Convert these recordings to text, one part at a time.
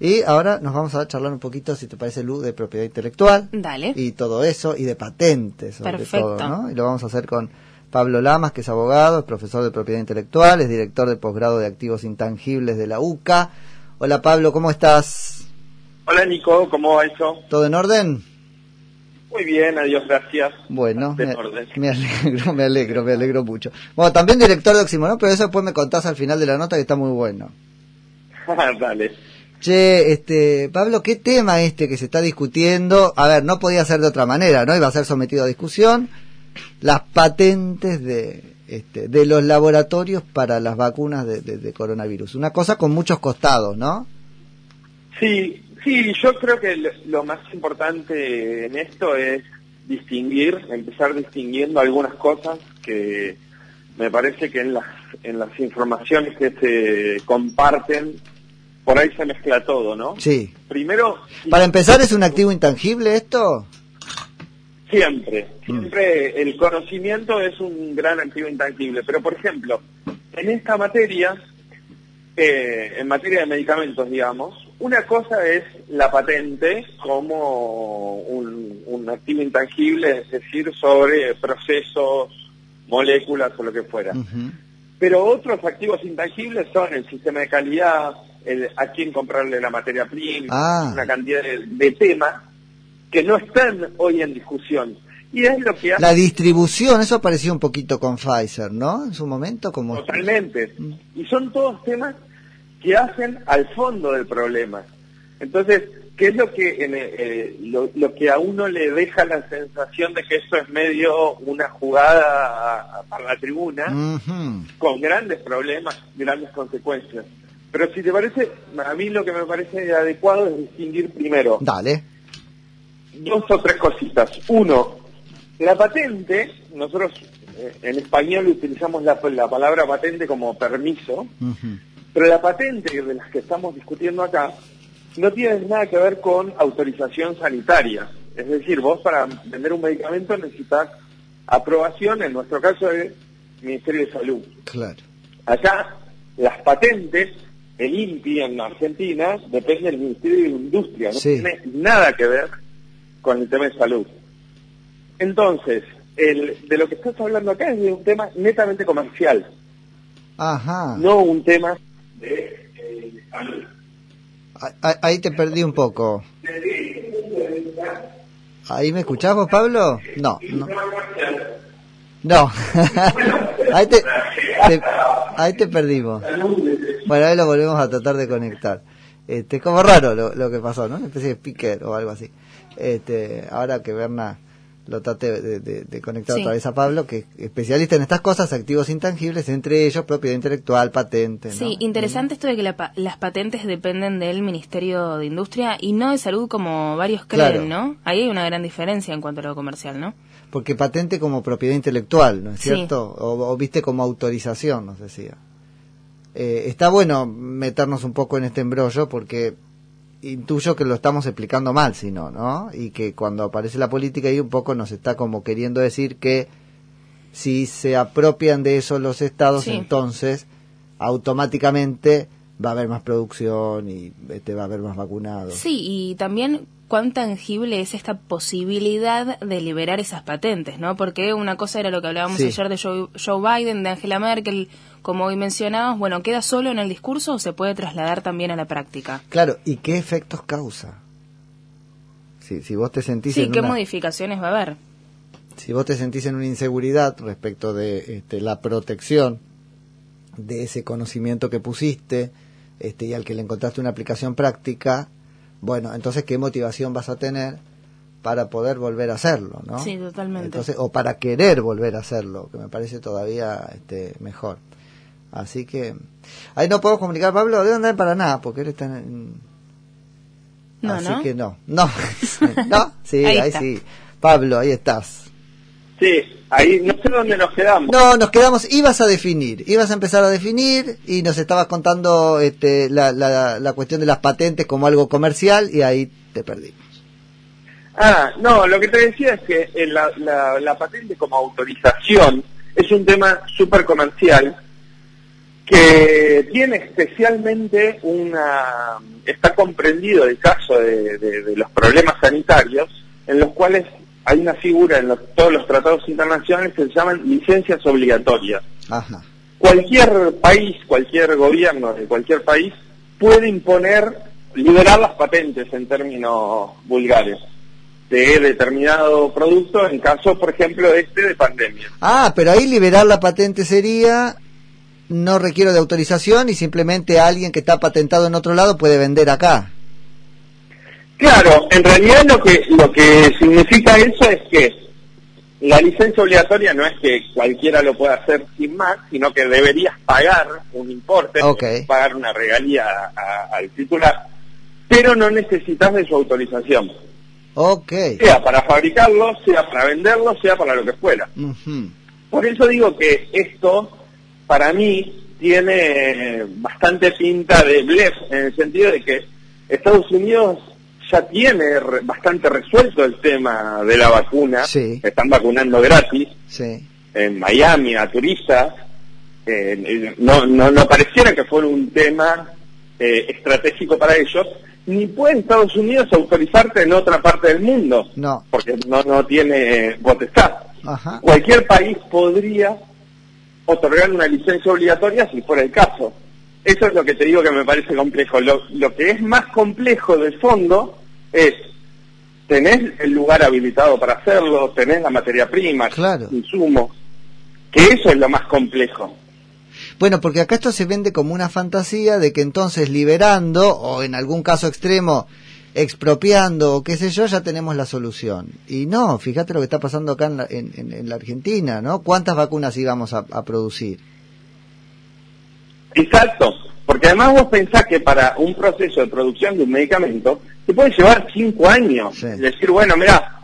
Y ahora nos vamos a charlar un poquito, si te parece, Lu, de propiedad intelectual. Dale. Y todo eso, y de patentes, sobre Perfecto. todo, ¿no? Y lo vamos a hacer con Pablo Lamas, que es abogado, es profesor de propiedad intelectual, es director de posgrado de activos intangibles de la UCA. Hola Pablo, ¿cómo estás? Hola Nico, ¿cómo va eso? ¿Todo en orden? Muy bien, adiós, gracias. Bueno, De me, orden. me alegro, me alegro, me alegro mucho. Bueno, también director de Oxímoron, pero eso después me contás al final de la nota que está muy bueno. Dale. Che, este, Pablo, ¿qué tema este que se está discutiendo? A ver, no podía ser de otra manera, ¿no? Iba a ser sometido a discusión. Las patentes de, este, de los laboratorios para las vacunas de, de- coronavirus. Una cosa con muchos costados, ¿no? Sí, sí, yo creo que lo- lo más importante en esto es distinguir, empezar distinguiendo algunas cosas que me parece que en las, en las informaciones que se comparten, por ahí se mezcla todo, ¿no? Sí. Primero, Para empezar, ¿es un activo intangible esto? Siempre, siempre el conocimiento es un gran activo intangible, pero por ejemplo, en esta materia, eh, en materia de medicamentos, digamos, una cosa es la patente como un, un activo intangible, es decir, sobre procesos, moléculas o lo que fuera. Pero otros activos intangibles son el sistema de calidad, el, a quién comprarle la materia prima, Ah. una cantidad de, de temas que no están hoy en discusión. Y es lo que hace La distribución, eso parecía un poquito con Pfizer, ¿no? En su momento, como... totalmente. Y son todos temas que hacen al fondo del problema. Entonces, ¿qué es lo que en, eh, lo, lo que a uno le deja la sensación de que esto es medio una jugada para la tribuna? Con grandes problemas, grandes consecuencias. Pero si te parece, a mí lo que me parece adecuado es distinguir primero Dale. dos o tres cositas. Uno, la patente, nosotros eh, en español utilizamos la, la palabra patente como permiso, pero la patente de las que estamos discutiendo acá no tiene nada que ver con autorización sanitaria. Es decir, vos para vender un medicamento necesitas aprobación, en nuestro caso, del Ministerio de Salud. Claro. Acá, las patentes, el INPI en Argentina, depende del Ministerio de Industria, no Sí. tiene nada que ver con el tema de salud. Entonces, el, de lo que estás hablando acá es de un tema netamente comercial, Ajá. no un tema de eh, salud. Ah- ah- Ahí te perdí un poco. ¿Ahí me escuchás vos, Pablo? No, no. No. ahí, te, te- ahí te perdimos. Bueno, ahí lo volvemos a tratar de conectar. Este, es como raro lo, lo que pasó, ¿no? Una especie de speaker o algo así. Este, ahora que Berna lo trate de, de- de conectar Sí. otra vez a Pablo, que es especialista en estas cosas, activos intangibles, entre ellos propiedad intelectual, patente. ¿no? Sí, interesante esto de que la las patentes dependen del Ministerio de Industria y no de Salud como varios creen, Claro. ¿no? Ahí hay una gran diferencia en cuanto a lo comercial, ¿no? Porque patente como propiedad intelectual, ¿no es Sí. cierto? O, o viste como autorización, nos decía. Eh, está bueno meternos un poco en este embrollo porque intuyo que lo estamos explicando mal, si no, ¿no? Y que cuando aparece la política ahí un poco nos está como queriendo decir que si se apropian de eso los estados, Sí. entonces automáticamente va a haber más producción y este, va a haber más vacunados. Sí, y también cuán tangible es esta posibilidad de liberar esas patentes, ¿no? Porque una cosa era lo que hablábamos Sí. ayer de Joe, Joe Biden, de Angela Merkel, como hoy mencionabas, bueno, ¿queda solo en el discurso o se puede trasladar también a la práctica? Claro, ¿y qué efectos causa? Si, si vos te sentís Sí, en ¿qué una- modificaciones va a haber? si vos te sentís en una inseguridad respecto de este, la protección de ese conocimiento que pusiste este, y al que le encontraste una aplicación práctica, bueno, entonces qué motivación vas a tener para poder volver a hacerlo, ¿no? Sí, totalmente. Entonces, o para querer volver a hacerlo, que me parece todavía este, mejor. Así que, ahí no puedo comunicar, Pablo, de dónde para nada, porque él está en... No, Así ¿no? que no, no, no, sí, Ahí sí. Pablo, ahí estás. Sí, ahí no sé dónde nos quedamos. No, nos quedamos, ibas a definir, ibas a empezar a definir y nos estabas contando este, la, la, la cuestión de las patentes como algo comercial y ahí te perdimos. Ah, no, lo que te decía es que eh, la, la, la patente como autorización es un tema súper comercial que tiene especialmente una, está comprendido el caso de, los problemas sanitarios, en los cuales hay una figura en todos los tratados internacionales que se llaman licencias obligatorias. Cualquier país, cualquier gobierno de cualquier país puede imponer, liberar las patentes en términos vulgares de determinado producto en caso, por ejemplo, este de pandemia. Ah, pero ahí liberar la patente sería no requiero de autorización y simplemente alguien que está patentado en otro lado puede vender acá. Claro, en realidad lo que lo que significa eso es que la licencia obligatoria no es que cualquiera lo pueda hacer sin más, sino que deberías pagar un importe, pagar una regalía al titular, pero no necesitas de su autorización. Okay. Sea para fabricarlo, sea para venderlo, sea para lo que fuera. Por eso digo que esto para mí tiene bastante pinta de blef, en el sentido de que Estados Unidos ya tiene bastante resuelto el tema de la vacuna, están vacunando gratis, en Miami a turistas, no, no, no pareciera que fuera un tema eh, estratégico para ellos, ni puede Estados Unidos autorizarte en otra parte del mundo, no. porque no, no tiene potestad. Cualquier país podría otorgar una licencia obligatoria si fuera el caso. Eso es lo que te digo que me parece complejo. Lo, que es más complejo del fondo es, tenés el lugar habilitado para hacerlo, tenés la materia prima, claro. insumo, que eso es lo más complejo. Bueno, porque acá esto se vende como una fantasía de que entonces liberando, o en algún caso extremo, expropiando o qué sé yo, ya tenemos la solución. Y no, fíjate lo que está pasando acá en la, en, la Argentina, ¿no? ¿Cuántas vacunas íbamos a, producir? Exacto, porque además vos pensás que para un proceso de producción de un medicamento te puede llevar cinco años. Decir, bueno, mira,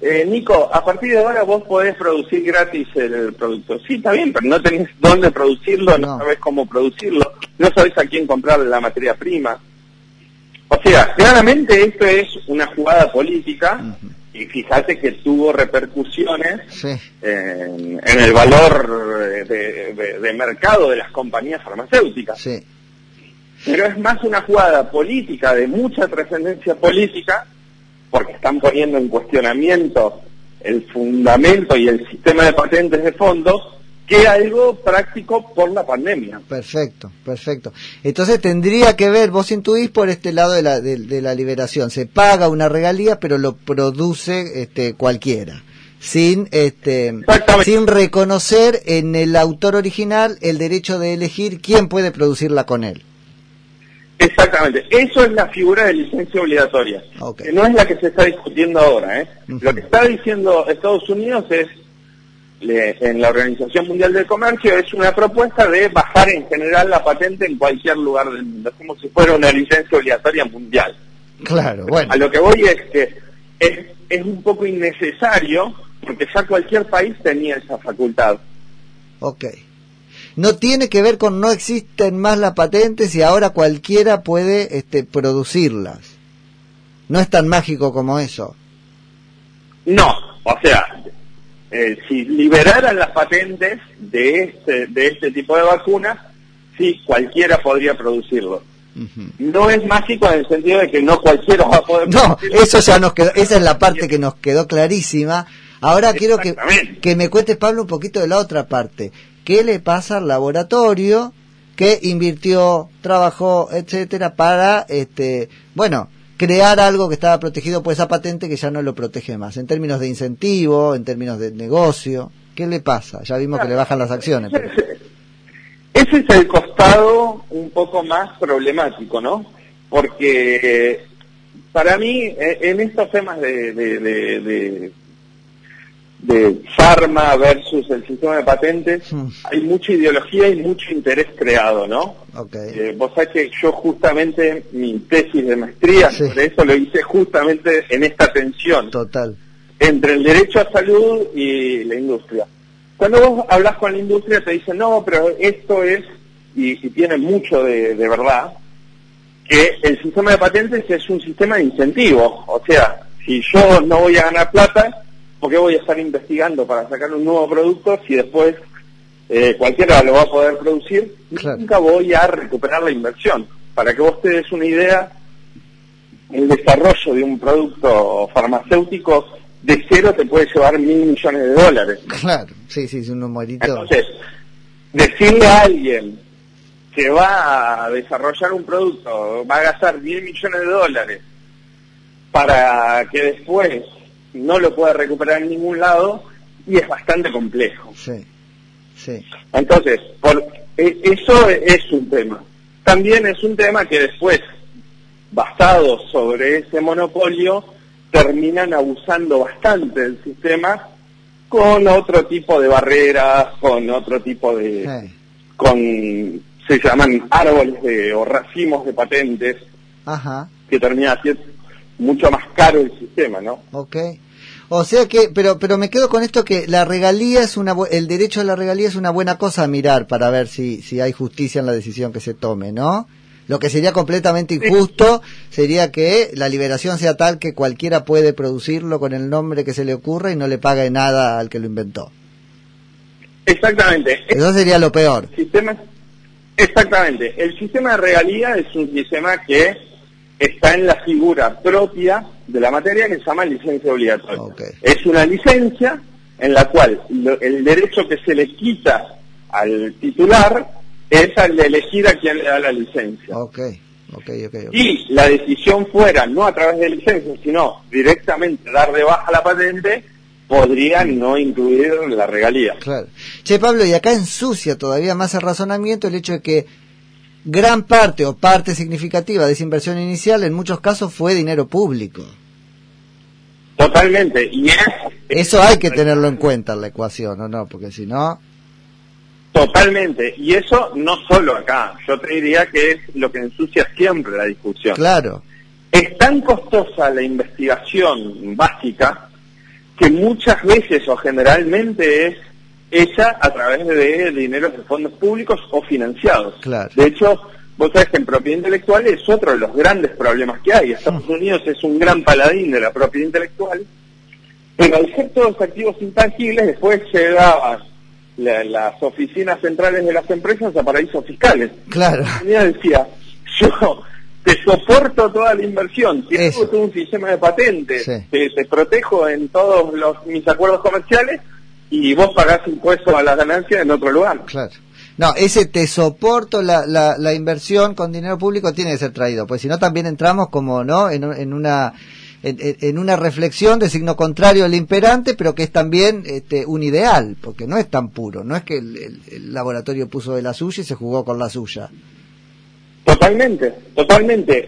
eh, Nico, a partir de ahora vos podés producir gratis el, producto. Sí, está bien, pero no tenés dónde producirlo, no, no sabés cómo producirlo, no sabés a quién comprar la materia prima. O sea, claramente esto es una jugada política y fíjate que tuvo repercusiones en, el valor de, mercado de las compañías farmacéuticas. Pero es más una jugada política de mucha trascendencia política porque están poniendo en cuestionamiento el fundamento y el sistema de patentes de fondos que algo práctico por la pandemia. Perfecto, perfecto. Entonces tendría que ver, vos intuís por este lado de la, de, la liberación, se paga una regalía pero lo produce este, cualquiera. Sin, este, sin reconocer en el autor original el derecho de elegir quién puede producirla con él. Exactamente, eso es la figura de licencia obligatoria, que no es la que se está discutiendo ahora. ¿eh? Lo que está diciendo Estados Unidos es en la Organización Mundial del Comercio es una propuesta de bajar en general la patente en cualquier lugar del mundo, como si fuera una licencia obligatoria mundial. Claro, bueno. A lo que voy es que es, es un poco innecesario porque ya cualquier país tenía esa facultad. Ok. No tiene que ver con no existen más las patentes y ahora cualquiera puede este, producirlas. No es tan mágico como eso. No, o sea, eh, si liberaran las patentes de este, de este tipo de vacunas, sí, cualquiera podría producirlo. No es mágico en el sentido de que no cualquiera va a poder No, eso ya nos quedó, esa es la parte que nos quedó clarísima. Ahora quiero que, que me cuentes, Pablo, un poquito de la otra parte. ¿Qué le pasa al laboratorio que invirtió, trabajó, etcétera, para, este, bueno, crear algo que estaba protegido por esa patente que ya no lo protege más, en términos de incentivo, en términos de negocio. ¿Qué le pasa? Ya vimos que le bajan las acciones. Ese es el costado un poco más problemático, ¿no? Porque para mí, e, en estos temas de de Pharma versus el sistema de patentes, hmm. hay mucha ideología y mucho interés creado, ¿no? Eh, vos sabés que yo justamente mi tesis de maestría sobre eso lo hice justamente en esta tensión. Total. Entre el derecho a salud y la industria. Cuando vos hablas con la industria te dicen, no, pero esto es, y, tiene mucho de, de verdad, que el sistema de patentes es un sistema de incentivos. O sea, si yo no voy a ganar plata, ¿por qué voy a estar investigando para sacar un nuevo producto si después eh, cualquiera lo va a poder producir, nunca voy a recuperar la inversión. Para que vos te des una idea, el desarrollo de un producto farmacéutico de cero te puede llevar mil millones de dólares. Claro, sí, sí, es un numerito. Entonces, decirle a alguien que va a desarrollar un producto, va a gastar mil millones de dólares para que después no lo pueda recuperar en ningún lado, y es bastante complejo. Sí, sí. Entonces, por, e, eso es un tema. También es un tema que después, basado sobre ese monopolio, terminan abusando bastante del sistema con otro tipo de barreras, con otro tipo de... con se llaman árboles de, o racimos de patentes, Ajá. que termina siendo mucho más caro el sistema, ¿no? Ok. O sea que, pero, pero me quedo con esto que la regalía es una, el derecho a la regalía es una buena cosa a mirar para ver si, si hay justicia en la decisión que se tome, ¿no? Lo que sería completamente injusto sería que la liberación sea tal que cualquiera puede producirlo con el nombre que se le ocurra y no le pague nada al que lo inventó. Exactamente. Eso sería lo peor. sistema, exactamente. El sistema de regalía es un sistema que está en la figura propia de la materia que se llama licencia obligatoria. Es una licencia en la cual el derecho que se le quita al titular es al de elegir a quién le da la licencia. Okay. Okay, okay, y la decisión fuera no a través de licencia, sino directamente dar de baja la patente, podría no incluir la regalía. Claro. Che, Pablo, y acá ensucia todavía más el razonamiento el hecho de que gran parte o parte significativa de esa inversión inicial en muchos casos fue dinero público. Totalmente. Y Eso hay que tenerlo en cuenta en la ecuación, ¿o no? Porque si no... Totalmente, y eso no solo acá, yo te diría que es lo que ensucia siempre la discusión. Claro. Es tan costosa la investigación básica que muchas veces o generalmente es hecha a través de dinero de fondos públicos o financiados. Claro. De hecho, vos sabés que en propiedad intelectual es otro de los grandes problemas que hay. Estados Unidos es un gran paladín de la propiedad intelectual, pero al ser todos activos intangibles después se daban las oficinas centrales de las empresas a paraísos fiscales. Claro. decía, yo te soporto toda la inversión, tengo un sistema de patentes, te, protejo en todos los, mis acuerdos comerciales y vos pagás impuestos a las ganancias en otro lugar. Claro. No, ese te soporto la, la, la inversión con dinero público tiene que ser traído, pues si no también entramos como, ¿no? En, en una en, una reflexión de signo contrario al imperante, pero que es también este, un ideal, porque no es tan puro, no es que el, laboratorio puso de la suya y se jugó con la suya. Totalmente, totalmente.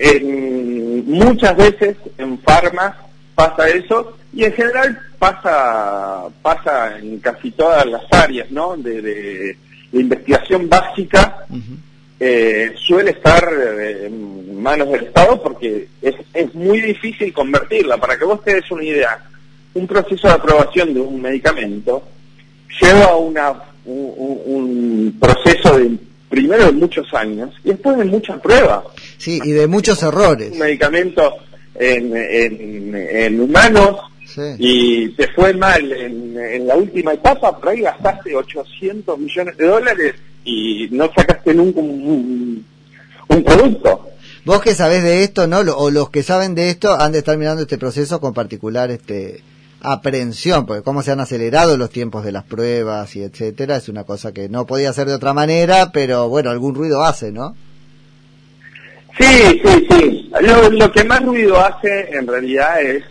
muchas veces en farma pasa eso y en general pasa pasa en casi todas las áreas, ¿no? De, de, investigación básica eh, suele estar eh, en manos del Estado porque es, es muy difícil convertirla. Para que vos te des una idea, un proceso de aprobación de un medicamento lleva una, un, proceso de primero de muchos años y después de muchas pruebas. Sí, y de muchos errores. Un medicamento en, en, humanos y te fue mal en, en la última etapa, por ahí gastaste 800 millones de dólares y no sacaste nunca un, producto. Vos que sabés de esto, ¿no? O los que saben de esto han de estar mirando este proceso con particular este aprehensión, porque cómo se han acelerado los tiempos de las pruebas y etcétera, es una cosa que no podía ser de otra manera, pero bueno, algún ruido hace, ¿no? Sí, sí, sí. Lo, lo que más ruido hace en realidad es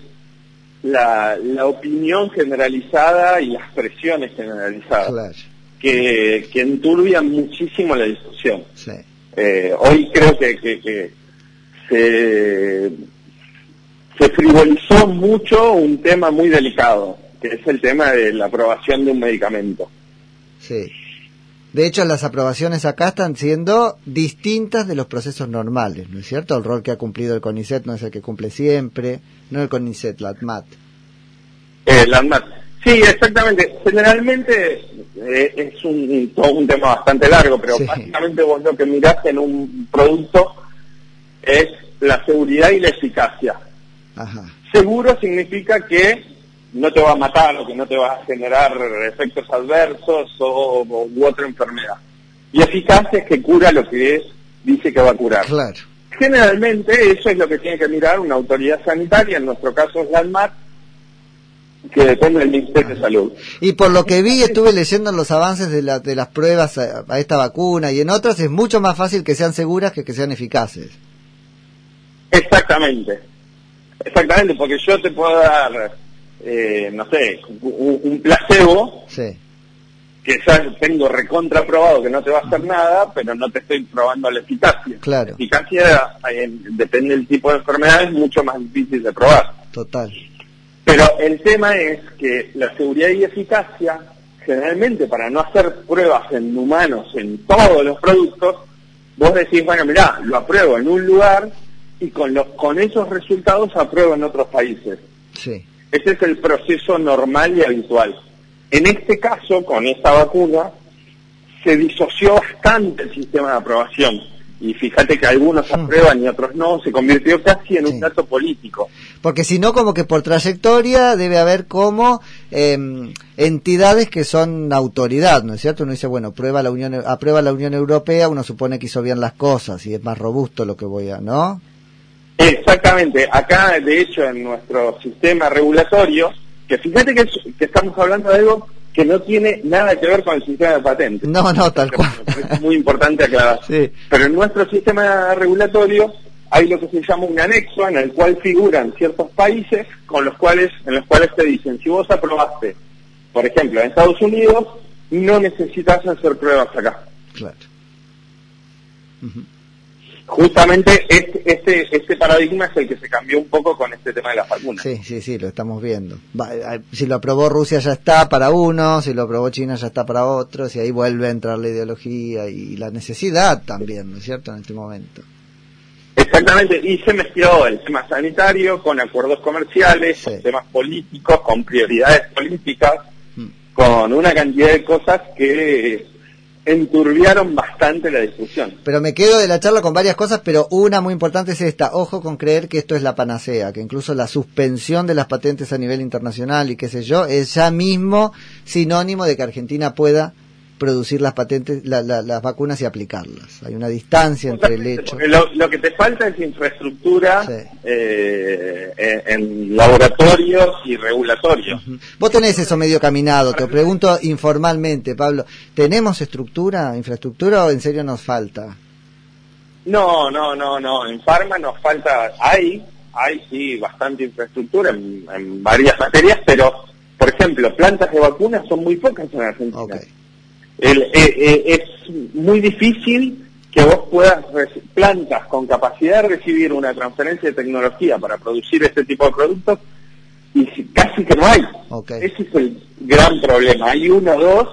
la, la opinión generalizada y las presiones generalizadas. Claro que, que enturbian muchísimo la discusión. Eh, hoy creo que, que, se, se frivolizó mucho un tema muy delicado, que es el tema de la aprobación de un medicamento. Sí. De hecho, las aprobaciones acá están siendo distintas de los procesos normales, ¿no es cierto? El rol que ha cumplido el CONICET no es el que cumple siempre, no el CONICET, la ATMAT. Eh, la ATMAT. Sí, exactamente. Generalmente eh, es un, todo un tema bastante largo, pero básicamente vos lo que mirás en un producto es la seguridad y la eficacia. Seguro significa que no te va a matar o que no te va a generar efectos adversos o, u otra enfermedad. Y eficacia es que cura lo que es, dice que va a curar. Claro. Generalmente eso es lo que tiene que mirar una autoridad sanitaria, en nuestro caso es la ANMAT, que depende del Ministerio de Salud. Y por lo que vi, estuve leyendo los avances de, la, de las pruebas a, a, esta vacuna y en otras, es mucho más fácil que sean seguras que que sean eficaces. Exactamente, exactamente, porque yo te puedo dar, eh, no sé, un, un placebo, Sí, que ya tengo recontra probado que no te va a hacer nada, pero no te estoy probando la eficacia. Claro. La eficacia, eh, depende del tipo de enfermedad, es mucho más difícil de probar. total. Pero el tema es que la seguridad y eficacia, generalmente para no hacer pruebas en humanos en todos los productos, vos decís, bueno, mirá, lo apruebo en un lugar y con, los, con esos resultados apruebo en otros países. Sí, Ese es el proceso normal y habitual. En este caso, con esta vacuna, se disoció bastante el sistema de aprobación. Y fíjate que algunos aprueban y otros no, se convirtió casi en Sí. un dato político. porque si no, como que por trayectoria debe haber como em, entidades que son autoridad, ¿no es cierto? Uno dice, bueno, prueba la Unión, aprueba la Unión Europea, uno supone que hizo bien las cosas y es más robusto lo que voy a, ¿no? Exactamente, acá de hecho en nuestro sistema regulatorio, que fíjate que, es- que estamos hablando de algo que no tiene nada que ver con el sistema de patentes. No, no, tal cual. Es muy importante aclarar. Sí. Pero en nuestro sistema regulatorio hay lo que se llama un anexo en el cual figuran ciertos países con los cuales, en los cuales te dicen, si vos aprobaste, por ejemplo, en Estados Unidos, no necesitas hacer pruebas acá. Claro. Justamente este, este, este paradigma es el que se cambió un poco con este tema de las vacunas. Sí, sí, sí, lo estamos viendo. Va, eh, si lo aprobó Rusia ya está para uno, si lo aprobó China ya está para otros, y ahí vuelve a entrar la ideología y la necesidad también, ¿no es cierto?, en este momento. Exactamente, y se mezcló el tema sanitario con acuerdos comerciales, Sí. con temas políticos, con prioridades políticas, Mm. con una cantidad de cosas que enturbiaron bastante la discusión. Pero me quedo de la charla con varias cosas, pero una muy importante es esta. Ojo con creer que esto es la panacea, que incluso la suspensión de las patentes a nivel internacional y qué sé yo, es ya mismo sinónimo de que Argentina pueda producir las patentes, la- la- las vacunas y aplicarlas. Hay una distancia entre el hecho. Lo, lo que te falta es infraestructura Sí. eh, en, en laboratorios y regulatorios. Vos tenés eso medio caminado, te pregunto informalmente, Pablo, ¿tenemos estructura, infraestructura o en serio nos falta? No, no, no, no. En Pharma nos falta, hay, hay sí bastante infraestructura en, en varias materias, pero, por ejemplo, plantas de vacunas son muy pocas en Argentina. Ok, El- eh, eh, es muy difícil que vos puedas plantas con capacidad de recibir una transferencia de tecnología para producir este tipo de productos y si- casi que no hay. Ese es el gran problema. Hay uno o dos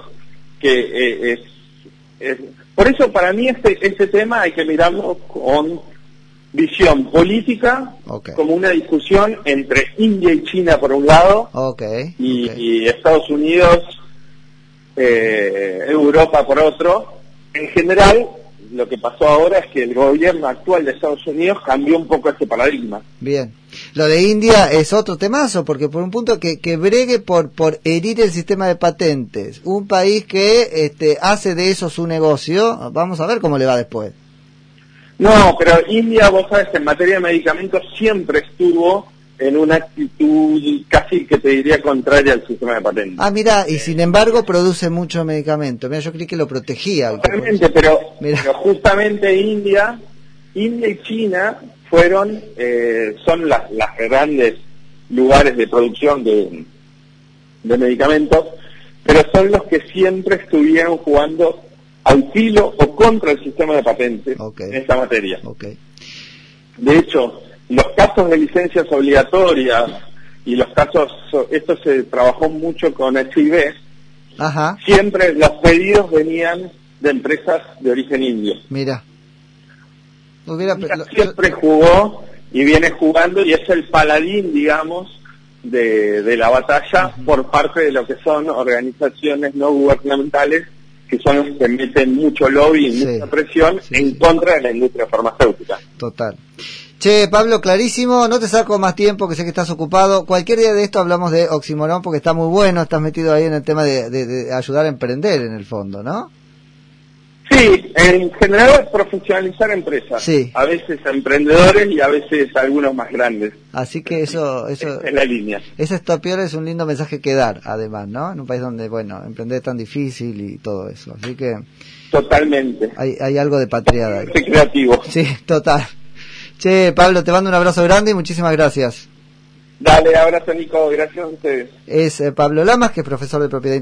que eh, es, es- Por eso para mí este, este tema hay que mirarlo con visión política, como una discusión entre India y China por un lado y Estados Unidos, eh, Europa por otro. En general, lo que pasó ahora es que el gobierno actual de Estados Unidos cambió un poco este paradigma. Bien. Lo de India es otro temazo, porque por un punto que, que bregue por, por herir el sistema de patentes, un país que este, hace de eso su negocio, vamos a ver cómo le va después. No, pero India, vos sabes, en materia de medicamentos siempre estuvo en una actitud casi que te diría contraria al sistema de patentes. Ah, mira, y sin embargo produce mucho medicamento. Mira, yo creí que lo protegía. Totalmente, pero, pero justamente India, India y China fueron, eh, son las, las grandes lugares de producción de, de medicamentos, pero son los que siempre estuvieron jugando al filo o contra el sistema de patentes en esta materia. Ok, De hecho, los casos de licencias obligatorias y los casos, esto se trabajó mucho con HIV, ajá, siempre los pedidos venían de empresas de origen indio. mira. Hubiera, India lo- siempre jugó y viene jugando y es el paladín, digamos, de, de la batalla por parte de lo que son organizaciones no gubernamentales que son los que meten mucho lobby y Sí, mucha presión sí, en sí. contra de la industria farmacéutica. Total. Che, Pablo, clarísimo, no te saco más tiempo, que sé que estás ocupado. Cualquier día de esto hablamos de oximorón porque está muy bueno, estás metido ahí en el tema de, de ayudar a emprender en el fondo, ¿no? Sí, en general profesionalizar empresas. Sí. A veces emprendedores y a veces algunos más grandes. Así que eso... eso es la línea. Ese peor es un lindo mensaje que dar, además, ¿no? En un país donde, bueno, emprender es tan difícil y todo eso. Así que... Totalmente. Hay, hay algo de patriada ahí. creativo. Sí, total. Che, Pablo, te mando un abrazo grande y muchísimas gracias. Dale, abrazo Nico, gracias a ustedes. Es eh, Pablo Lamas, que es profesor de propiedad